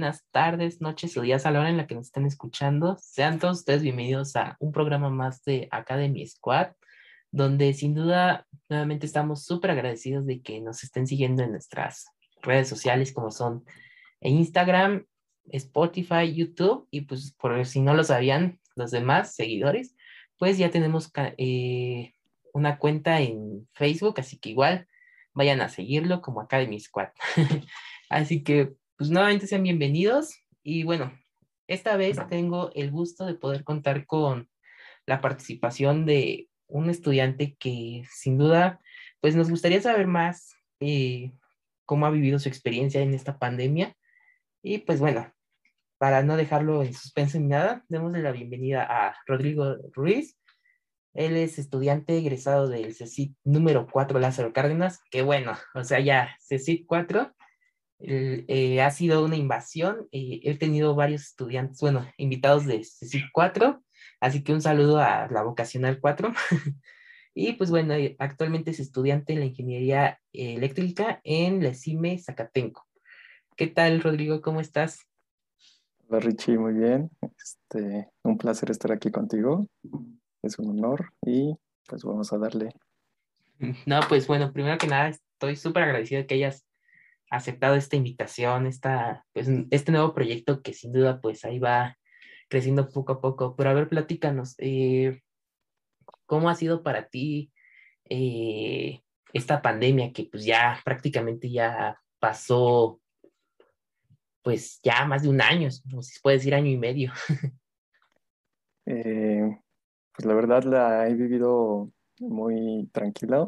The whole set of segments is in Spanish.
buenas tardes, noches o días a la hora en la que nos estén escuchando. Sean todos ustedes bienvenidos a un programa más de Academy Squad, donde sin duda nuevamente estamos súper agradecidos de que nos estén siguiendo en nuestras redes sociales como son Instagram, Spotify, YouTube y pues por si no lo sabían los demás seguidores, pues ya tenemos eh, una cuenta en Facebook, así que igual vayan a seguirlo como Academy Squad. así que pues nuevamente sean bienvenidos y bueno, esta vez tengo el gusto de poder contar con la participación de un estudiante que sin duda, pues nos gustaría saber más eh, cómo ha vivido su experiencia en esta pandemia. Y pues bueno, para no dejarlo en suspenso ni nada, démosle la bienvenida a Rodrigo Ruiz. Él es estudiante egresado del CECIT número 4 Lázaro Cárdenas, que bueno, o sea, ya CECIT 4 eh, ha sido una invasión. Eh, he tenido varios estudiantes, bueno, invitados de CIC 4, así que un saludo a la vocacional 4. y pues bueno, eh, actualmente es estudiante en la ingeniería eléctrica en la CIME Zacatenco. ¿Qué tal, Rodrigo? ¿Cómo estás? Hola, Richie, muy bien. Este, un placer estar aquí contigo. Es un honor y pues vamos a darle. No, pues bueno, primero que nada, estoy súper agradecido de que hayas aceptado esta invitación, esta, pues, este nuevo proyecto que sin duda pues ahí va creciendo poco a poco. Pero a ver, platícanos, eh, ¿cómo ha sido para ti eh, esta pandemia que pues ya prácticamente ya pasó pues ya más de un año, no sé si puede decir año y medio? Eh, pues la verdad la he vivido muy tranquila.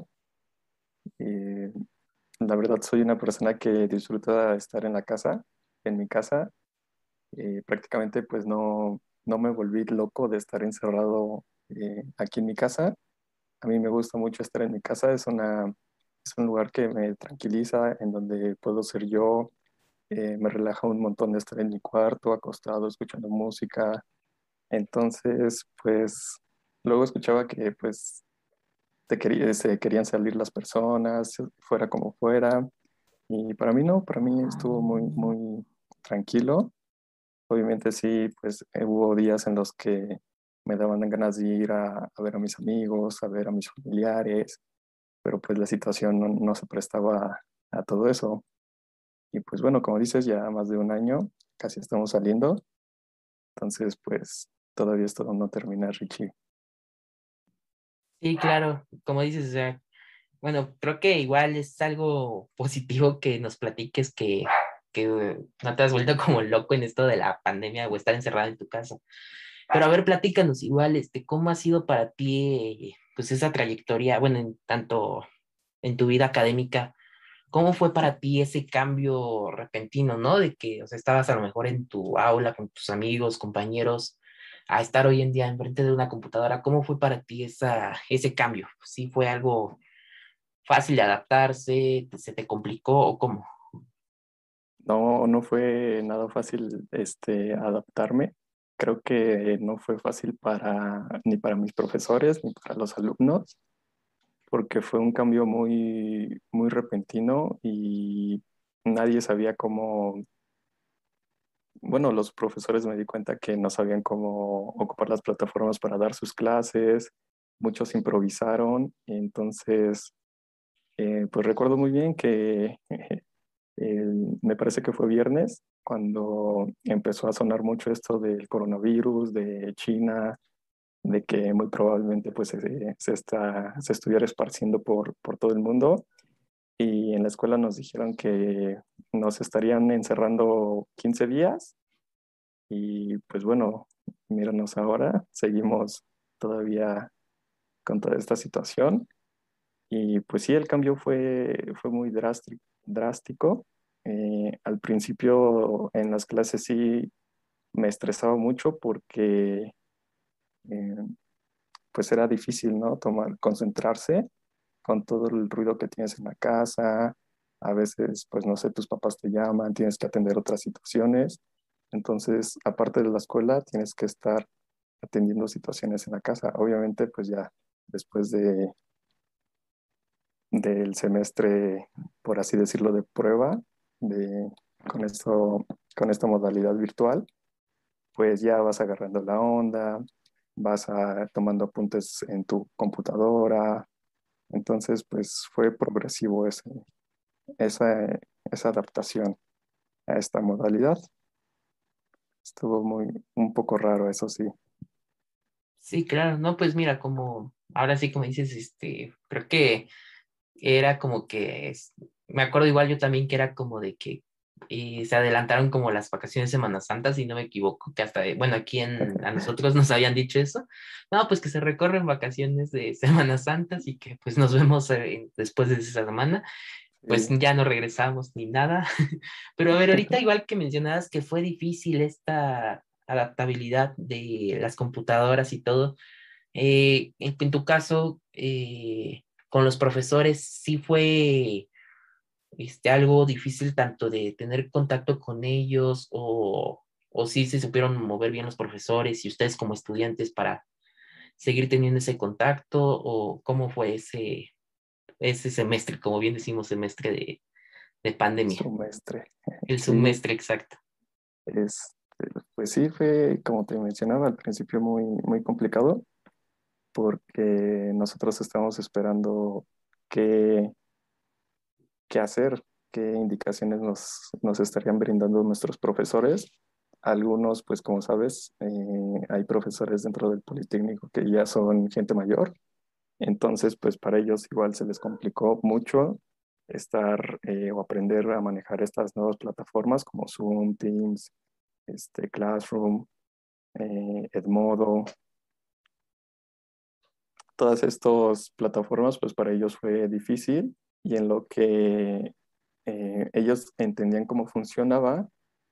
La verdad soy una persona que disfruta estar en la casa, en mi casa. Eh, prácticamente pues no, no me volví loco de estar encerrado eh, aquí en mi casa. A mí me gusta mucho estar en mi casa, es, una, es un lugar que me tranquiliza, en donde puedo ser yo. Eh, me relaja un montón de estar en mi cuarto, acostado, escuchando música. Entonces, pues luego escuchaba que pues se querían salir las personas, fuera como fuera. Y para mí no, para mí estuvo muy, muy tranquilo. Obviamente sí, pues eh, hubo días en los que me daban ganas de ir a, ver a mis amigos, a ver a mis familiares, pero pues la situación no, no se prestaba a todo eso. Y pues bueno, como dices, ya más de un año, casi estamos saliendo. Entonces, pues todavía esto no termina, Richie. Sí, claro, como dices, o sea, bueno, creo que igual es algo positivo que nos platiques que, que no te has vuelto como loco en esto de la pandemia o estar encerrado en tu casa. Pero a ver, platícanos igual, este, ¿cómo ha sido para ti, pues, esa trayectoria, bueno, en tanto en tu vida académica, ¿cómo fue para ti ese cambio repentino, no? De que, o sea, estabas a lo mejor en tu aula con tus amigos, compañeros, a estar hoy en día enfrente de una computadora. ¿Cómo fue para ti esa, ese cambio? ¿Sí fue algo fácil de adaptarse? ¿Se te complicó o cómo? No, no fue nada fácil este, adaptarme. Creo que no fue fácil para, ni para mis profesores ni para los alumnos, porque fue un cambio muy, muy repentino y nadie sabía cómo bueno, los profesores me di cuenta que no sabían cómo ocupar las plataformas para dar sus clases, muchos improvisaron, entonces, eh, pues recuerdo muy bien que me parece que fue viernes cuando empezó a sonar mucho esto del coronavirus, de China, de que muy probablemente pues se, se, está, se estuviera esparciendo por, por todo el mundo. Y en la escuela nos dijeron que nos estarían encerrando 15 días y pues bueno, míranos ahora, seguimos todavía con toda esta situación y pues sí, el cambio fue, fue muy drástico. Eh, al principio en las clases sí me estresaba mucho porque eh, pues era difícil, ¿no? Tomar, concentrarse con todo el ruido que tienes en la casa, a veces, pues no sé, tus papás te llaman, tienes que atender otras situaciones. Entonces, aparte de la escuela, tienes que estar atendiendo situaciones en la casa. Obviamente, pues ya después de del semestre, por así decirlo, de prueba, de, con esto con esta modalidad virtual, pues ya vas agarrando la onda, vas a, tomando apuntes en tu computadora. Entonces, pues fue progresivo ese, esa, esa adaptación a esta modalidad. Estuvo muy, un poco raro, eso sí. Sí, claro, no, pues mira, como ahora sí, como dices, este, creo que era como que, me acuerdo igual yo también que era como de que y se adelantaron como las vacaciones de Semana Santa, si no me equivoco, que hasta, bueno, aquí en, a nosotros nos habían dicho eso. No, pues que se recorren vacaciones de Semana Santa y que pues nos vemos eh, después de esa semana. Pues ya no regresamos ni nada. Pero a ver, ahorita igual que mencionabas que fue difícil esta adaptabilidad de las computadoras y todo, eh, en, tu caso, eh, con los profesores, sí fue este, algo difícil tanto de tener contacto con ellos o, o si se supieron mover bien los profesores y ustedes como estudiantes para seguir teniendo ese contacto o cómo fue ese, ese semestre, como bien decimos, semestre de, de pandemia. Semestre. El semestre, exacto. Es, pues sí, fue, como te mencionaba al principio, muy, muy complicado porque nosotros estamos esperando que qué hacer, qué indicaciones nos, nos estarían brindando nuestros profesores. Algunos, pues como sabes, eh, hay profesores dentro del Politécnico que ya son gente mayor, entonces pues para ellos igual se les complicó mucho estar eh, o aprender a manejar estas nuevas plataformas como Zoom, Teams, este, Classroom, eh, Edmodo. Todas estas plataformas pues para ellos fue difícil y en lo que eh, ellos entendían cómo funcionaba,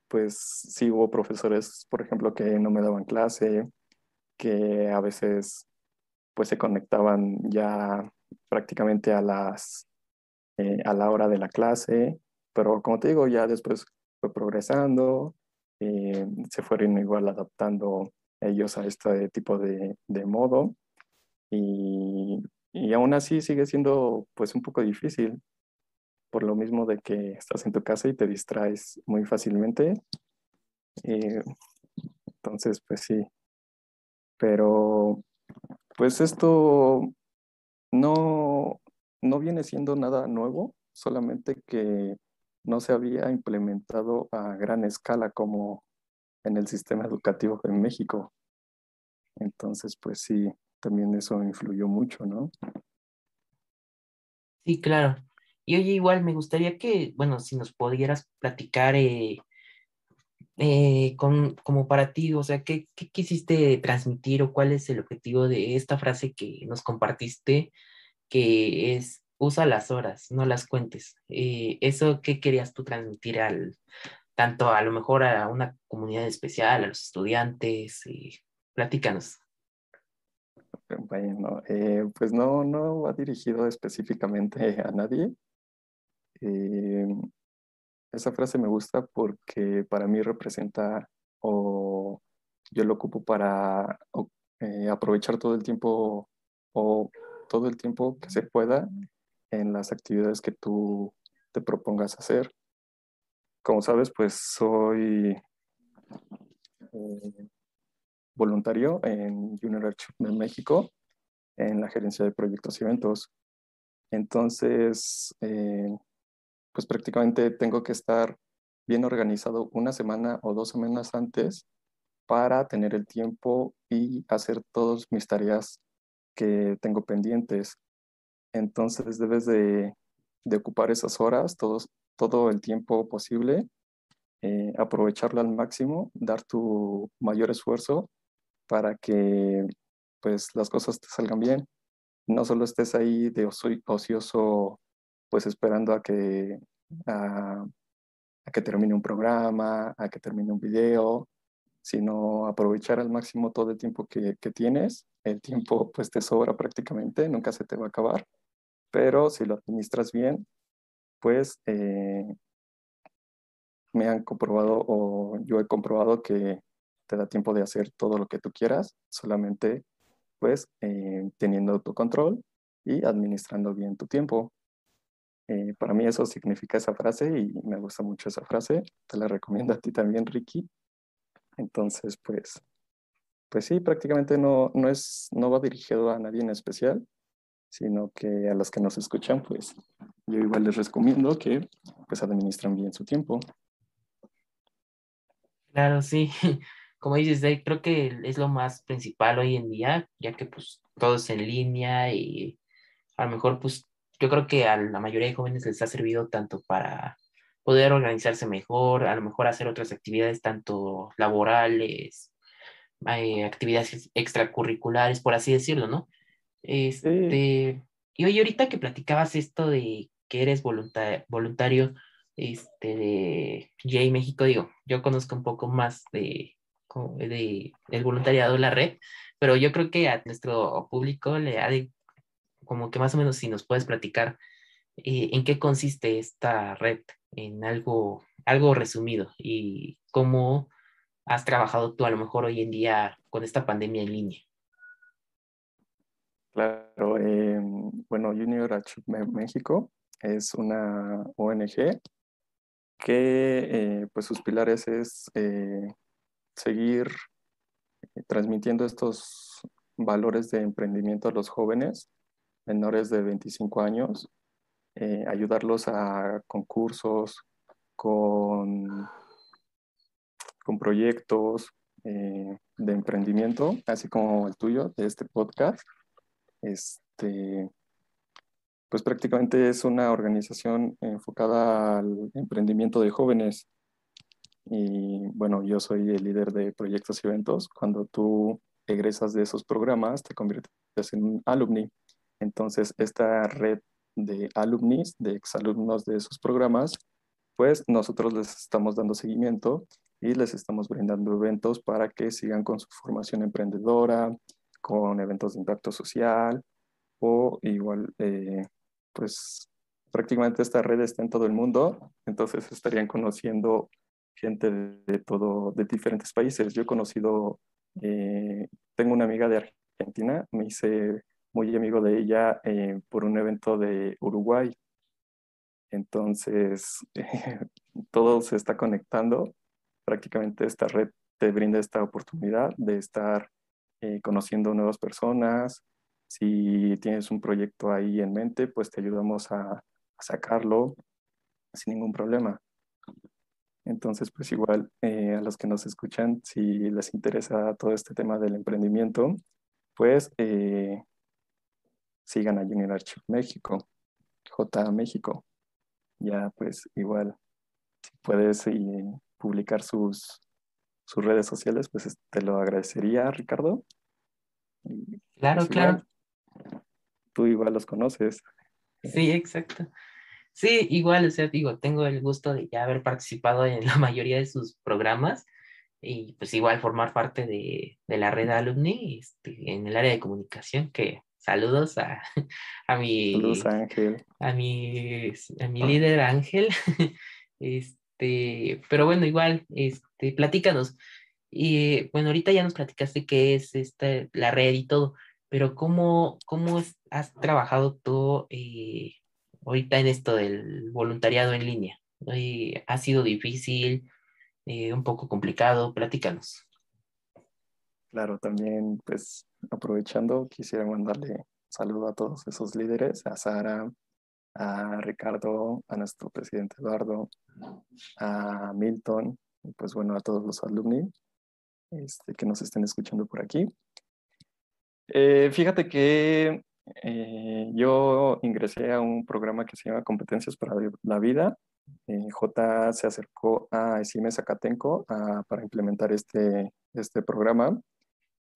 pues sí hubo profesores, por ejemplo, que no me daban clase, que a veces pues se conectaban ya prácticamente a las eh, a la hora de la clase, pero como te digo, ya después fue progresando, eh, se fueron igual adaptando ellos a este tipo de, de modo y y aún así sigue siendo pues un poco difícil, por lo mismo de que estás en tu casa y te distraes muy fácilmente. Eh, entonces, pues sí. Pero pues esto no, no viene siendo nada nuevo, solamente que no se había implementado a gran escala como en el sistema educativo en México. Entonces, pues sí, también eso influyó mucho, ¿no? Sí, claro. Y oye, igual me gustaría que, bueno, si nos pudieras platicar eh, eh, con, como para ti, o sea, ¿qué, ¿qué, quisiste transmitir o cuál es el objetivo de esta frase que nos compartiste, que es, usa las horas, no las cuentes? Eh, ¿Eso qué querías tú transmitir al, tanto a lo mejor a una comunidad especial, a los estudiantes? platícanos. Bueno, eh, pues no, no va dirigido específicamente a nadie. Eh, esa frase me gusta porque para mí representa o yo lo ocupo para eh, aprovechar todo el tiempo o todo el tiempo que se pueda en las actividades que tú te propongas hacer. Como sabes, pues soy voluntario en Junior de México, en la gerencia de proyectos y eventos. Entonces, eh, pues prácticamente tengo que estar bien organizado una semana o dos semanas antes para tener el tiempo y hacer todas mis tareas que tengo pendientes. Entonces debes de, ocupar esas horas, todos, todo el tiempo posible, eh, aprovecharlo al máximo, dar tu mayor esfuerzo para que pues las cosas te salgan bien. No solo estés ahí de ocioso pues esperando a que, a, que termine un programa, a que termine un video, sino aprovechar al máximo todo el tiempo que, tienes. El tiempo pues te sobra prácticamente, nunca se te va a acabar, pero si lo administras bien, pues eh, me han comprobado o yo he comprobado que te da tiempo de hacer todo lo que tú quieras, solamente pues eh, teniendo tu control y administrando bien tu tiempo. Eh, para mí eso significa esa frase y me gusta mucho esa frase. Te la recomiendo a ti también, Ricky. Entonces, pues, pues sí, prácticamente no, no, es, no va dirigido a nadie en especial, sino que a los que nos escuchan, pues yo igual les recomiendo que pues administren bien su tiempo. Claro, sí. Como dices, creo que es lo más principal hoy en día, ya que pues todo es en línea y a lo mejor pues yo creo que a la mayoría de jóvenes les ha servido tanto para poder organizarse mejor, a lo mejor hacer otras actividades tanto laborales, eh, actividades extracurriculares, por así decirlo, ¿no? Este, Y oye, ahorita que platicabas esto de que eres voluntario este, de J México, digo, yo conozco un poco más de, de el voluntariado de la red, pero yo creo que a nuestro público le ha de, como que más o menos si nos puedes platicar eh, en qué consiste esta red, en algo, algo resumido y cómo has trabajado tú a lo mejor hoy en día con esta pandemia en línea. Claro, em, bueno, Junior Achieve México es una ONG que eh, pues sus pilares es eh, seguir transmitiendo estos valores de emprendimiento a los jóvenes menores de 25 años, eh, ayudarlos a concursos, con, con proyectos de emprendimiento, así como el tuyo, de este podcast este, pues prácticamente es una organización enfocada al emprendimiento de jóvenes. Y bueno, yo soy el líder de proyectos y eventos. Cuando tú egresas de esos programas, te conviertes en un alumni. Entonces, esta red de alumnis, de exalumnos de esos programas, pues nosotros les estamos dando seguimiento y les estamos brindando eventos para que sigan con su formación emprendedora, con eventos de impacto social o igual, eh, pues prácticamente esta red está en todo el mundo, entonces estarían conociendo gente de, todo, de diferentes países. Yo he conocido, eh, tengo una amiga de Argentina, me hice muy amigo de ella eh, por un evento de Uruguay. Entonces, todo se está conectando. Prácticamente esta red te brinda esta oportunidad de estar eh, conociendo nuevas personas. Si tienes un proyecto ahí en mente, pues te ayudamos a, sacarlo sin ningún problema. Entonces, pues igual eh, a los que nos escuchan, si les interesa todo este tema del emprendimiento, pues eh, sigan a Junior Archive México, J México. Ya pues igual, si puedes publicar sus, sus redes sociales, pues te lo agradecería, Ricardo. claro, pues, claro. tú igual los conoces. Sí, exacto. Sí, igual, o sea, digo, tengo el gusto de ya haber participado en la mayoría de sus programas y pues igual formar parte de, la red alumni este, en el área de comunicación, que saludos a, a mi... Saludos a Ángel. A mi, a mi líder Ángel. Este, pero bueno, igual, este, platícanos. Y bueno, ahorita ya nos platicaste qué es esta, la red y todo, pero ¿cómo, cómo has trabajado tú eh, ahorita en esto del voluntariado en línea? Eh, ¿Ha sido difícil, eh, un poco complicado? Platícanos. Claro, también pues aprovechando, quisiera mandarle saludo a todos esos líderes, a Sara, a Ricardo, a nuestro presidente Eduardo, a Milton, y pues bueno, a todos los alumni este, que nos estén escuchando por aquí. Eh, fíjate que eh, yo ingresé a un programa que se llama Competencias para la Vida. Eh, J se acercó a Esime Zacatenco para implementar este, este programa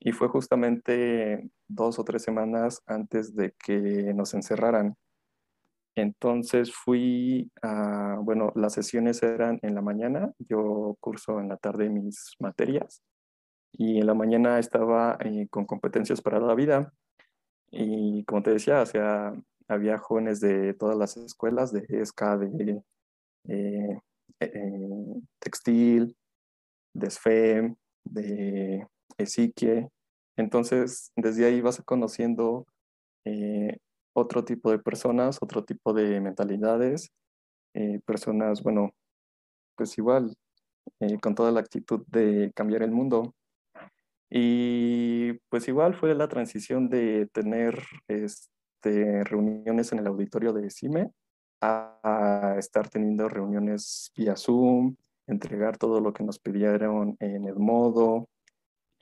y fue justamente dos o tres semanas antes de que nos encerraran. Entonces fui a, bueno, las sesiones eran en la mañana, yo curso en la tarde mis materias y en la mañana estaba eh, con competencias para la vida. Y como te decía, había jóvenes de todas las escuelas, de ESCA, de eh, eh, textil, de SFEM, de ESIQUE. Entonces, desde ahí vas conociendo otro tipo de personas, otro tipo de mentalidades, eh, personas, bueno, pues igual, eh, con toda la actitud de cambiar el mundo. Y pues igual fue la transición de tener este, reuniones en el auditorio de CIME a, estar teniendo reuniones vía Zoom, entregar todo lo que nos pidieron en el modo.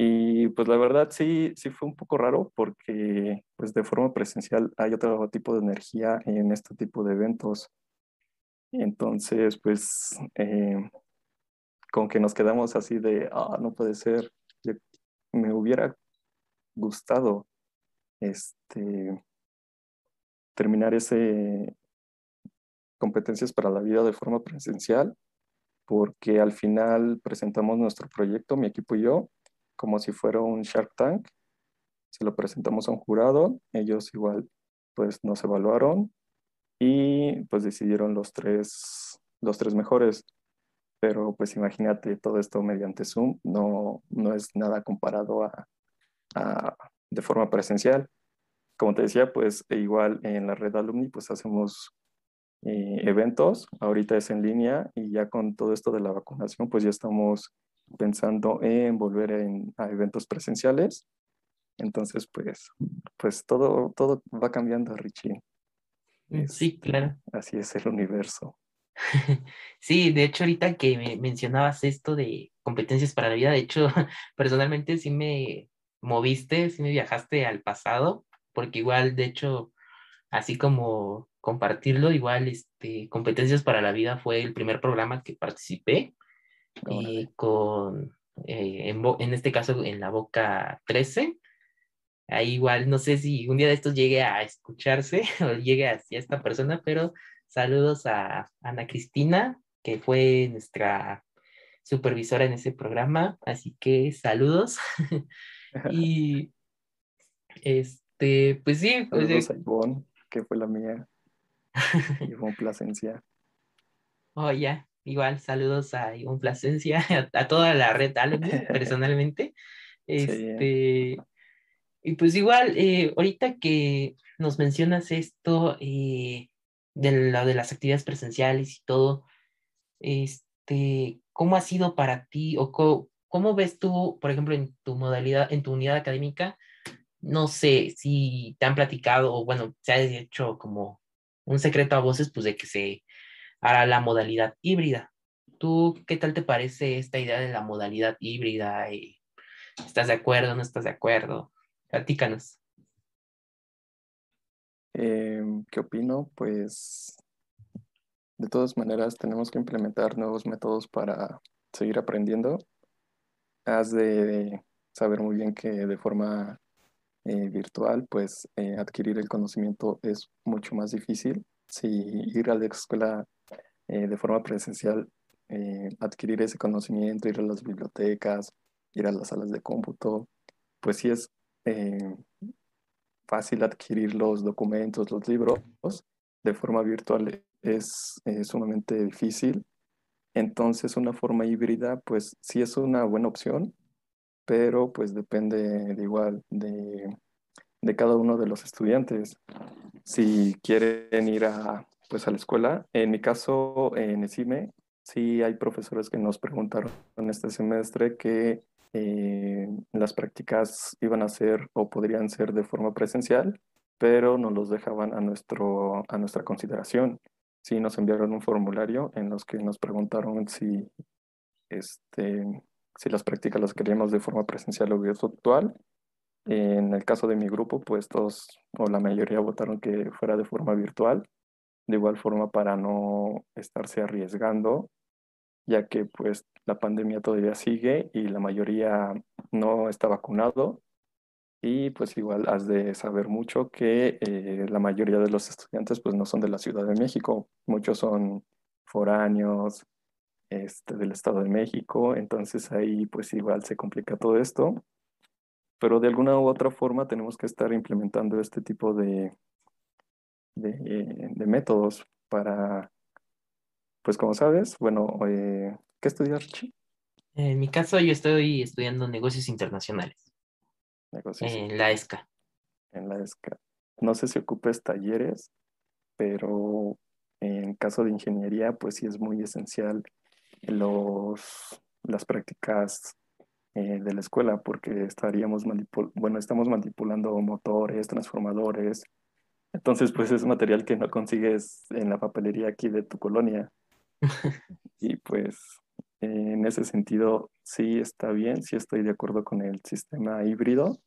Y pues la verdad sí, sí fue un poco raro porque pues de forma presencial hay otro tipo de energía en este tipo de eventos. Entonces pues eh, con que nos quedamos así de, ah, no puede ser, me hubiera gustado este, terminar ese competencias para la vida de forma presencial, porque al final presentamos nuestro proyecto, mi equipo y yo, como si fuera un Shark Tank. Se lo presentamos a un jurado, ellos igual pues nos evaluaron y pues decidieron los tres, los tres mejores. Pero pues imagínate todo esto mediante Zoom, no, no es nada comparado a, a de forma presencial. Como te decía, pues e igual en la red alumni pues hacemos eh, eventos, ahorita es en línea y ya con todo esto de la vacunación pues ya estamos pensando en volver a eventos presenciales. Entonces pues, pues todo, todo va cambiando, Richie. Mm, sí, claro. Así es el universo. Sí, de hecho, ahorita que me mencionabas esto de competencias para la vida, de hecho, personalmente sí me moviste, sí me viajaste al pasado, porque igual, de hecho, así como compartirlo, igual, este, Competencias para la Vida fue el primer programa que participé y con, eh, en, en, este caso, en la Boca 13. Ahí igual, no sé si un día de estos llegue a escucharse o llegue hacia esta persona, pero Saludos a Ana Cristina, que fue nuestra supervisora en ese programa, así que saludos. y este, pues sí. Pues saludos a Ivonne, que fue la mía. Ivonne Plasencia. Oh, ya, igual, saludos a Ivonne Plasencia, a, toda la red Alumni, personalmente. Este, y pues igual, eh, ahorita que nos mencionas esto, eh, de la de las actividades presenciales y todo, este, ¿cómo ha sido para ti o cómo, ves tú, por ejemplo, en tu modalidad, en tu unidad académica? No sé si te han platicado o bueno, se ha hecho como un secreto a voces, pues de que se hará la modalidad híbrida. ¿Tú qué tal te parece esta idea de la modalidad híbrida? ¿Estás de acuerdo? ¿No estás de acuerdo? Platícanos. Em, ¿Qué opino? Pues de todas maneras tenemos que implementar nuevos métodos para seguir aprendiendo. Has de saber muy bien que de forma eh, virtual, pues eh, adquirir el conocimiento es mucho más difícil. Si ir a la escuela eh, de forma presencial, adquirir ese conocimiento, ir a las bibliotecas, ir a las salas de cómputo, pues sí es fácil adquirir los documentos, los libros, de forma virtual es, sumamente difícil. Entonces una forma híbrida pues sí es una buena opción, pero pues depende de igual de, de cada uno de los estudiantes. Si quieren ir a, pues, a la escuela, en mi caso en ESIME, sí hay profesores que nos preguntaron este semestre que eh, las prácticas iban a ser o podrían ser de forma presencial, pero nos los dejaban a, nuestro, a nuestra consideración. Sí, nos enviaron un formulario en los que nos preguntaron si, este, si las prácticas las queríamos de forma presencial o virtual. En el caso de mi grupo, pues todos o la mayoría votaron que fuera de forma virtual, de igual forma para no estarse arriesgando ya que pues la pandemia todavía sigue y la mayoría no está vacunado. Y pues igual has de saber mucho que eh, la mayoría de los estudiantes pues no son de la Ciudad de México, muchos son foráneos este, del Estado de México, entonces ahí pues igual se complica todo esto. Pero de alguna u otra forma tenemos que estar implementando este tipo de, de métodos para pues como sabes, bueno, eh, ¿qué estudias, Richie? En mi caso, yo estoy estudiando negocios internacionales. Negocios en la ESCA. En la ESCA. no sé si ocupes talleres, pero en caso de ingeniería, pues sí es muy esencial los, las prácticas eh, de la escuela, porque estaríamos bueno, estamos manipulando motores, transformadores. Entonces, pues es material que no consigues en la papelería aquí de tu colonia. y pues en ese sentido, sí está bien, sí estoy de acuerdo con el sistema híbrido,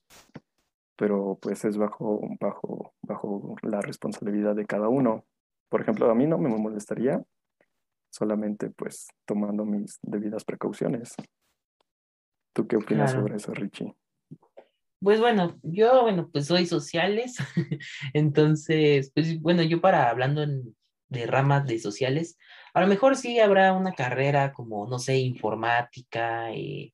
pero pues es bajo, bajo, bajo la responsabilidad de cada uno. Por ejemplo, a mí no me molestaría, solamente pues tomando mis debidas precauciones. ¿Tú qué opinas sobre eso, Richie? Pues bueno, yo, bueno, pues soy sociales, entonces, pues bueno, yo para hablando de ramas de sociales, a lo mejor sí habrá una carrera como, no sé, informática, eh,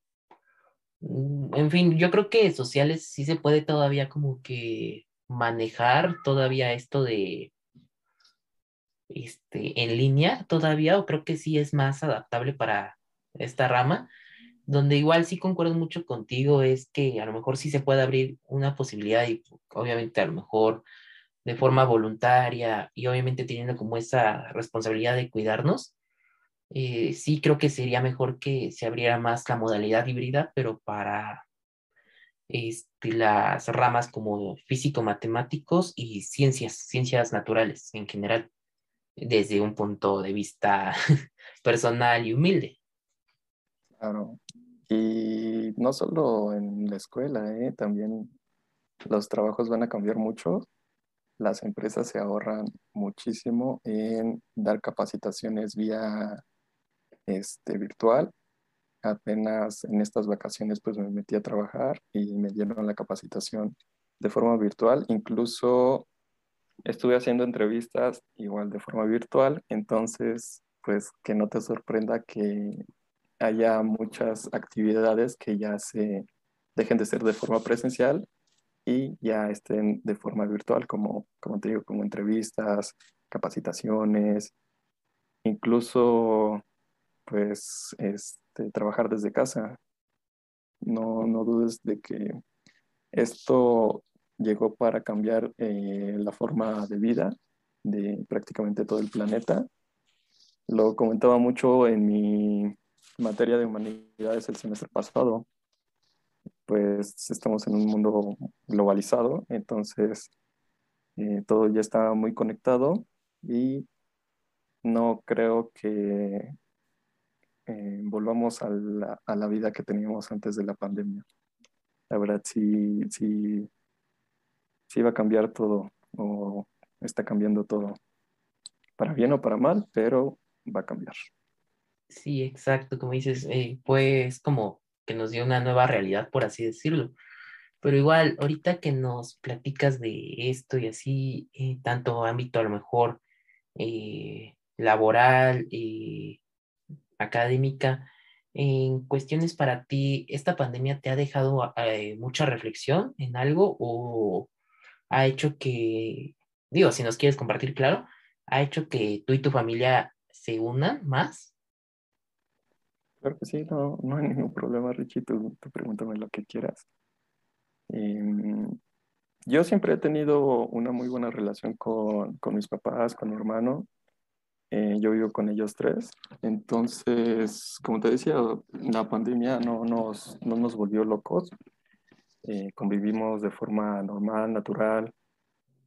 mm, en fin, yo creo que sociales sí se puede todavía como que manejar todavía esto de, este, en línea todavía, o creo que sí es más adaptable para esta rama, donde igual sí concuerdo mucho contigo, es que a lo mejor sí se puede abrir una posibilidad y obviamente a lo mejor de forma voluntaria y obviamente teniendo como esa responsabilidad de cuidarnos, eh, sí creo que sería mejor que se abriera más la modalidad híbrida, pero para este, las ramas como físico-matemáticos y ciencias, ciencias naturales en general, desde un punto de vista personal y humilde. Claro. Y no solo en la escuela, ¿eh? también los trabajos van a cambiar mucho las empresas se ahorran muchísimo en dar capacitaciones vía este, virtual. Apenas en estas vacaciones pues me metí a trabajar y me dieron la capacitación de forma virtual. Incluso estuve haciendo entrevistas igual de forma virtual. Entonces pues que no te sorprenda que haya muchas actividades que ya se dejen de ser de forma presencial y ya estén de forma virtual, como, como te digo, como entrevistas, capacitaciones, incluso pues este, trabajar desde casa. No, no dudes de que esto llegó para cambiar eh, la forma de vida de prácticamente todo el planeta. Lo comentaba mucho en mi materia de humanidades el semestre pasado, pues estamos en un mundo globalizado, entonces eh, todo ya está muy conectado y no creo que eh, volvamos a la, vida que teníamos antes de la pandemia. La verdad sí, sí, sí va a cambiar todo o está cambiando todo, para bien o para mal, pero va a cambiar. Sí, exacto, como dices, eh, pues como que nos dio una nueva realidad, por así decirlo. Pero igual, ahorita que nos platicas de esto y así, eh, tanto ámbito a lo mejor eh, laboral, eh, académica, en cuestiones para ti, ¿esta pandemia te ha dejado mucha reflexión en algo o ha hecho que, digo, si nos quieres compartir, claro, ha hecho que tú y tu familia se unan más? Claro que sí, no, no hay ningún problema, Richie, tú, pregúntame lo que quieras. Em, yo siempre he tenido una muy buena relación con, mis papás, con mi hermano. Eh, yo vivo con ellos tres. Entonces, como te decía, la pandemia no nos, no nos volvió locos. Eh, convivimos de forma normal, natural.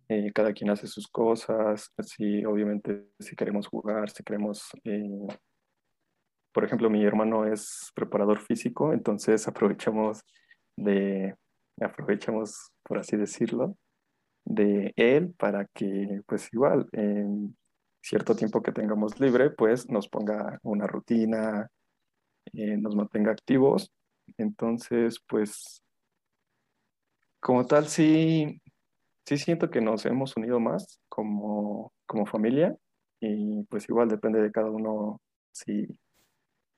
Eh, cada quien hace sus cosas. Sí, obviamente, si queremos jugar, si queremos por ejemplo, mi hermano es preparador físico, entonces aprovechamos de, aprovechamos, por así decirlo, de él para que, pues igual, en cierto tiempo que tengamos libre, pues nos ponga una rutina, eh, nos mantenga activos. Entonces, pues, como tal, sí, sí siento que nos hemos unido más como, como familia y pues igual depende de cada uno si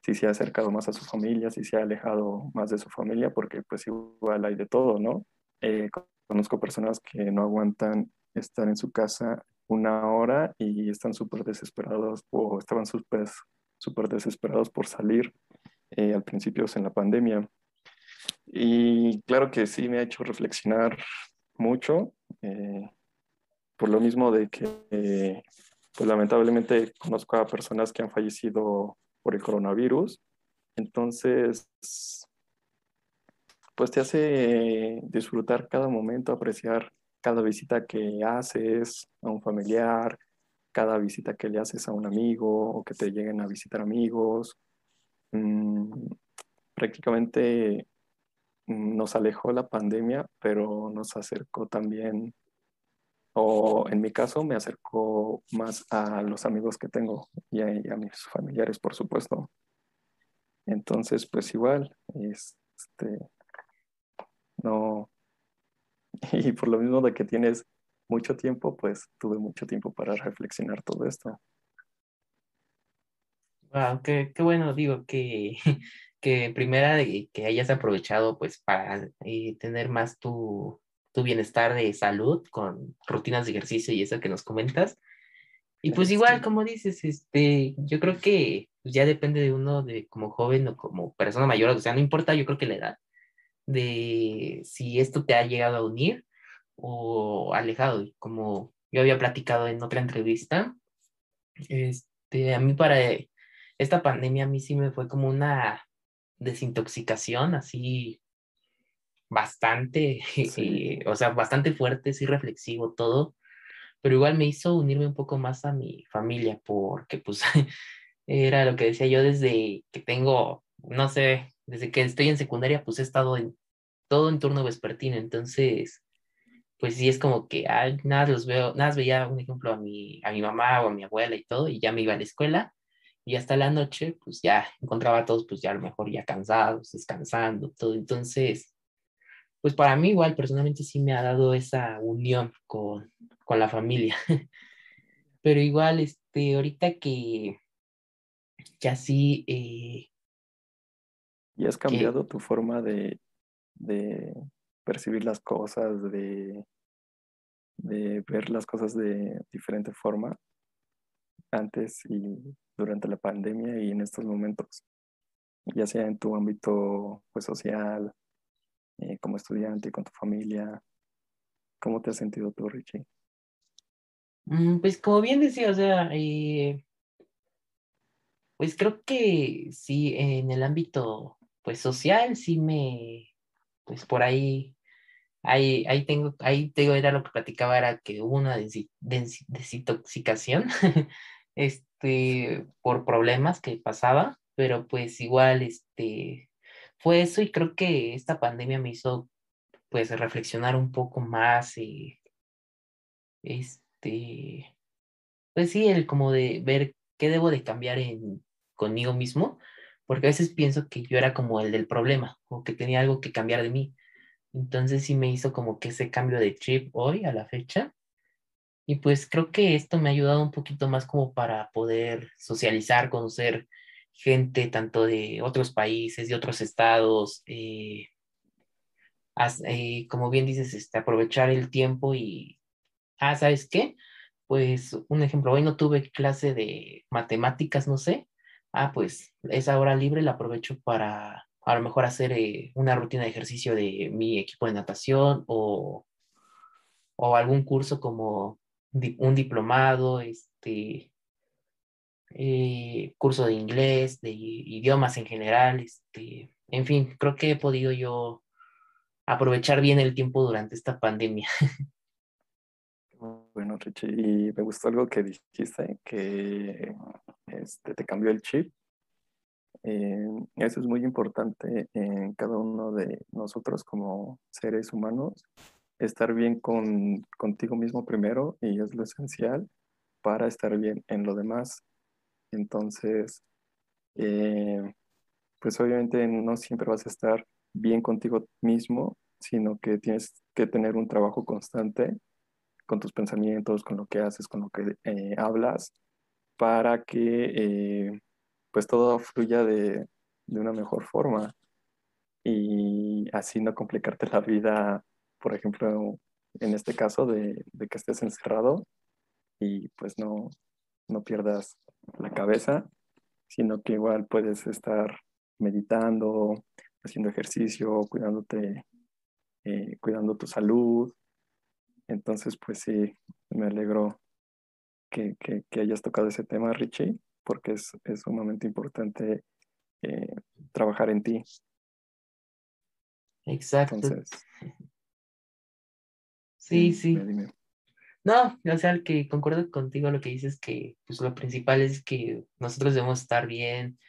si se ha acercado más a su familia, si se ha alejado más de su familia, porque pues igual hay de todo, ¿no? Eh, conozco personas que no aguantan estar en su casa una hora y están súper desesperados o estaban súper super desesperados por salir eh, al principio en la pandemia. Y claro que sí me ha hecho reflexionar mucho. Eh, por lo mismo de que, pues lamentablemente conozco a personas que han fallecido por el coronavirus. Entonces, pues te hace disfrutar cada momento, apreciar cada visita que haces a un familiar, cada visita que le haces a un amigo o que te lleguen a visitar amigos. Mm, prácticamente mm, nos alejó la pandemia, pero nos acercó también, o en mi caso me acercó más a los amigos que tengo y a, mis familiares, por supuesto. Entonces, pues igual, este, no, y por lo mismo de que tienes mucho tiempo, pues tuve mucho tiempo para reflexionar todo esto. Wow, qué, qué bueno, digo que, que primera que hayas aprovechado pues para eh, tener más tu, tu bienestar de salud con rutinas de ejercicio y eso que nos comentas. Y pues igual, como dices, este, yo creo que ya depende de uno de como joven o como persona mayor, o sea, no importa, yo creo que la edad, de si esto te ha llegado a unir o alejado, como yo había platicado en otra entrevista, este, a mí para esta pandemia a mí sí me fue como una desintoxicación así bastante, o sea, bastante fuerte, sí reflexivo todo, pero igual me hizo unirme un poco más a mi familia porque pues era lo que decía yo desde que tengo, no sé, desde que estoy en secundaria pues he estado en todo en turno vespertino, entonces pues sí es como que nada los veo, nada veía un ejemplo a mi, a mi mamá o a mi abuela y todo, y ya me iba a la escuela, y hasta la noche, pues ya encontraba a todos, pues ya a lo mejor ya cansados, descansando, todo. Entonces, pues para mí igual personalmente sí me ha dado esa unión con, con la familia. Pero igual, este, ahorita que, que así... Eh, ¿Y has cambiado tu forma de, de percibir las cosas, de, de ver las cosas de diferente forma antes y durante la pandemia y en estos momentos, ya sea en tu ámbito pues, social, eh, como estudiante, con tu familia. ¿Cómo te has sentido tú, Richie? Mm, pues como bien decía, o sea, eh, pues creo que sí, en el ámbito pues social sí me, pues por ahí ahí, ahí tengo, ahí tengo, era lo que platicaba, era que hubo una desintoxicación este, por problemas que pasaba, pero pues igual, este, fue eso y creo que esta pandemia me hizo pues reflexionar un poco más y este, pues sí, el como de ver qué debo de cambiar en, conmigo mismo, porque a veces pienso que yo era como el del problema o que tenía algo que cambiar de mí, entonces sí me hizo como que ese cambio de chip hoy a la fecha. Y pues creo que esto me ha ayudado un poquito más como para poder socializar, conocer gente tanto de otros países, de otros estados, eh, eh, como bien dices, este, aprovechar el tiempo y, ah, ¿sabes qué? Pues un ejemplo, hoy no tuve clase de matemáticas, no sé. Ah, pues esa hora libre la aprovecho para a lo mejor hacer eh, una rutina de ejercicio de mi equipo de natación o, o algún curso como un diplomado, este, eh, curso de inglés, de idiomas en general, este, en fin, creo que he podido yo aprovechar bien el tiempo durante esta pandemia. Bueno, Richie, y me gustó algo que dijiste, que este, te cambió el chip eh, eso es muy importante en cada uno de nosotros como seres humanos, estar bien con, contigo mismo primero y es lo esencial para estar bien en lo demás. Entonces, eh, pues obviamente no siempre vas a estar bien contigo mismo, sino que tienes que tener un trabajo constante con tus pensamientos, con lo que haces, con lo que eh, hablas, para que pues todo fluya de, una mejor forma. Y así no complicarte la vida, por ejemplo, en este caso de, que estés encerrado y pues no, no pierdas la cabeza, sino que igual puedes estar meditando, haciendo ejercicio, cuidándote, eh, cuidando tu salud. Entonces, pues sí, me alegro que, hayas tocado ese tema, Richie, porque es, sumamente importante eh, trabajar en ti. Exacto. sí, sí. No, o sea, que concuerdo contigo lo que dices que pues lo principal es que nosotros debemos estar bien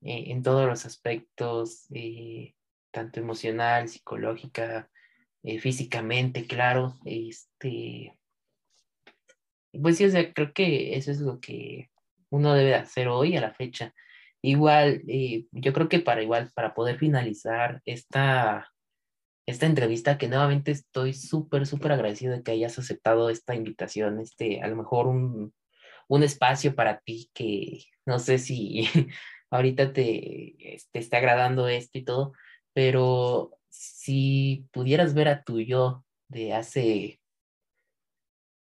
eh, en todos los aspectos, eh, tanto emocional, psicológica, eh, físicamente, claro. Este, pues sí, o sea, creo que eso es lo que uno debe hacer hoy a la fecha. Igual, yo creo que para igual, para poder finalizar esta esta entrevista, que nuevamente estoy súper, súper agradecido de que hayas aceptado esta invitación, este, a lo mejor un, espacio para ti que no sé si ahorita te, te está agradando esto y todo, pero si pudieras ver a tu yo de hace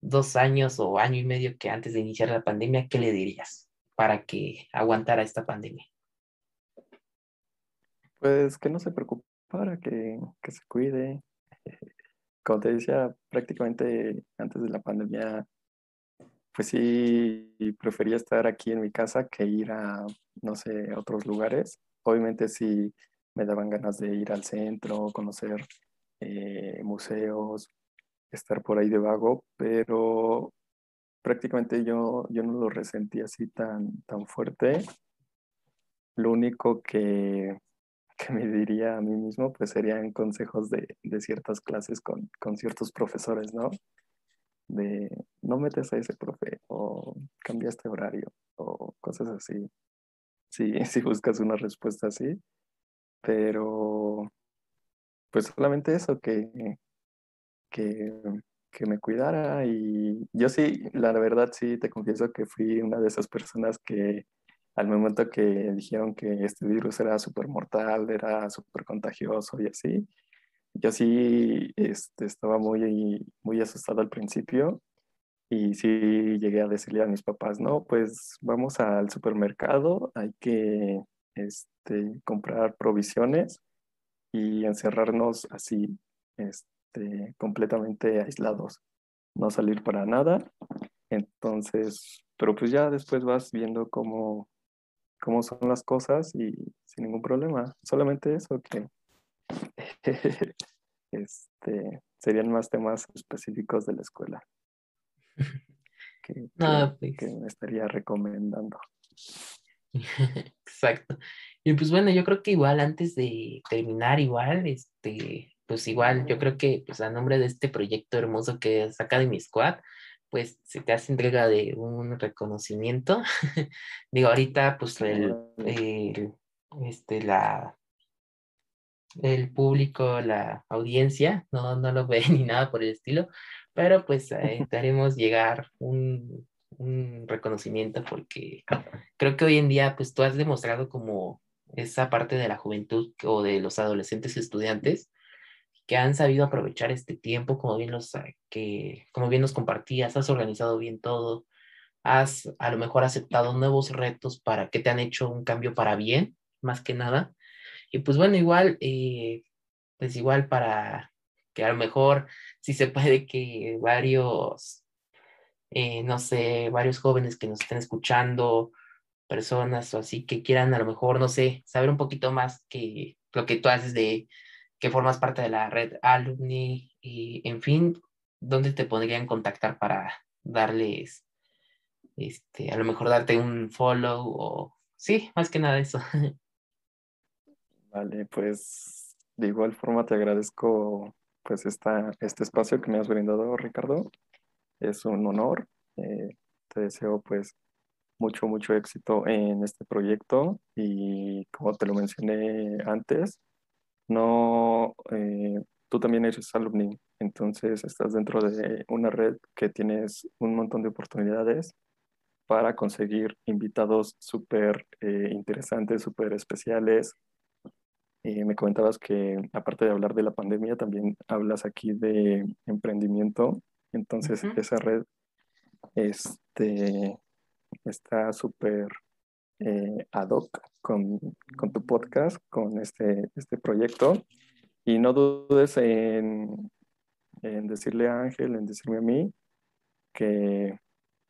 dos años o año y medio que antes de iniciar la pandemia, ¿qué le dirías para que aguantara esta pandemia? Pues que no se preocupe para que, se cuide. Como te decía, prácticamente antes de la pandemia, pues sí, prefería estar aquí en mi casa que ir a, no sé, a otros lugares. Obviamente sí me daban ganas de ir al centro, conocer eh, museos, estar por ahí de vago, pero prácticamente yo, yo no lo resentí así tan, tan fuerte. Lo único que, que me diría a mí mismo, pues serían consejos de, ciertas clases con, ciertos profesores, ¿no? De no metes a ese profe o cambia este horario o cosas así. Sí, si buscas una respuesta así, pero pues solamente eso, que, que, que me cuidara y yo sí, la verdad sí, te confieso que fui una de esas personas que al momento que dijeron que este virus era súper mortal, era súper contagioso y así, yo sí este, estaba muy, muy asustado al principio y sí llegué a decirle a mis papás, no, pues vamos al supermercado, hay que este, comprar provisiones y encerrarnos así, este, completamente aislados, no salir para nada. Entonces, pero pues ya después vas viendo cómo, cómo son las cosas y sin ningún problema. Solamente eso que este, serían más temas específicos de la escuela que, pues. que, me estaría recomendando. Exacto. Y pues bueno, yo creo que igual antes de terminar, igual, este, pues igual, yo creo que pues a nombre de este proyecto hermoso que es Academy Squad, pues se te hace entrega de un reconocimiento. Digo, ahorita pues el, este, la, el público, la audiencia, no, no lo ve ni nada por el estilo, pero pues eh, haremos llegar un, un reconocimiento porque creo que hoy en día pues tú has demostrado como esa parte de la juventud o de los adolescentes estudiantes que han sabido aprovechar este tiempo, como bien, los, eh, que, como bien nos compartías, has organizado bien todo, has a lo mejor aceptado nuevos retos para que te han hecho un cambio para bien, más que nada. Y pues bueno, igual, eh, pues igual para que a lo mejor si se puede que varios, eh, no sé, varios jóvenes que nos estén escuchando, personas o así que quieran a lo mejor, no sé, saber un poquito más que lo que tú haces de que formas parte de la red alumni y, en fin, ¿dónde te podrían contactar para darles, este, a lo mejor darte un follow o, sí, más que nada eso. Vale, pues de igual forma te agradezco pues esta, este espacio que me has brindado, Ricardo. Es un honor. Eh, te deseo pues mucho, mucho éxito en este proyecto y como te lo mencioné antes, no, eh, tú también eres alumni, entonces estás dentro de una red que tienes un montón de oportunidades para conseguir invitados súper eh, interesantes, súper especiales. Eh, me comentabas que aparte de hablar de la pandemia, también hablas aquí de emprendimiento. Entonces, esa red este, está súper eh, ad hoc con, tu podcast, con este, este proyecto. Y no dudes en, en decirle a Ángel, en decirme a mí, que,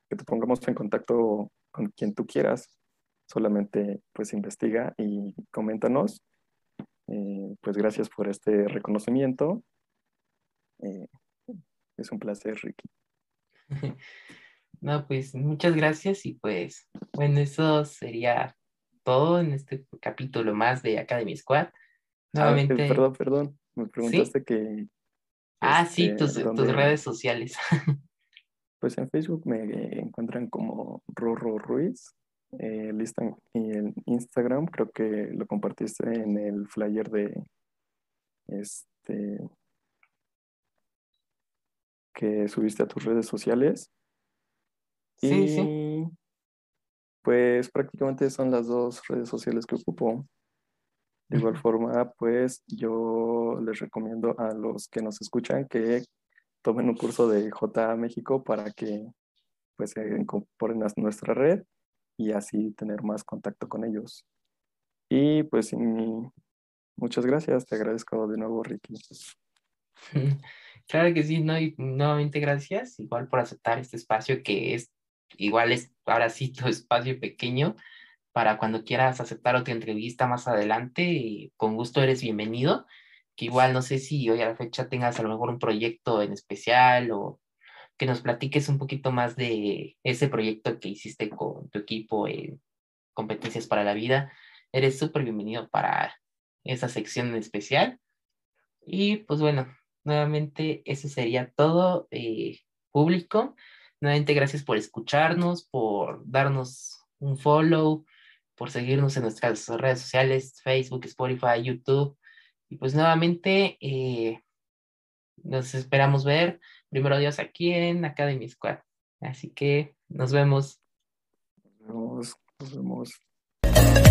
que te pongamos en contacto con quien tú quieras. Solamente pues investiga y coméntanos. Eh, pues gracias por este reconocimiento. Eh, es un placer, Ricky. No, pues muchas gracias y pues bueno, eso sería todo en este capítulo más de Academy Squad. Ah, Nuevamente. perdón, perdón. Me preguntaste que. Ah, sí, este, tus, tus redes sociales. Pues en Facebook me encuentran como Rorro Ruiz. Eh, y en Instagram creo que lo compartiste en el flyer de este que subiste a tus redes sociales. Sí, sí. Pues prácticamente son las dos redes sociales que ocupo. De igual forma, pues yo les recomiendo a los que nos escuchan que tomen un curso de J México para que pues se incorporen a nuestra red y así tener más contacto con ellos. Y pues muchas gracias, te agradezco de nuevo, Ricky. Claro que sí, ¿no? Y nuevamente gracias, igual por aceptar este espacio que es, igual es ahora sí tu espacio pequeño para cuando quieras aceptar otra entrevista más adelante, con gusto eres bienvenido que igual no sé si hoy a la fecha tengas a lo mejor un proyecto en especial o que nos platiques un poquito más de ese proyecto que hiciste con tu equipo en competencias para la vida. Eres súper bienvenido para esa sección en especial. Y pues bueno, nuevamente eso sería todo, eh, público. Nuevamente gracias por escucharnos, por darnos un follow, por seguirnos en nuestras redes sociales, Facebook, Spotify, YouTube. Y pues nuevamente eh, nos esperamos ver. Primero Dios aquí en Academy Squad. Así que nos vemos. Nos vemos. Nos vemos.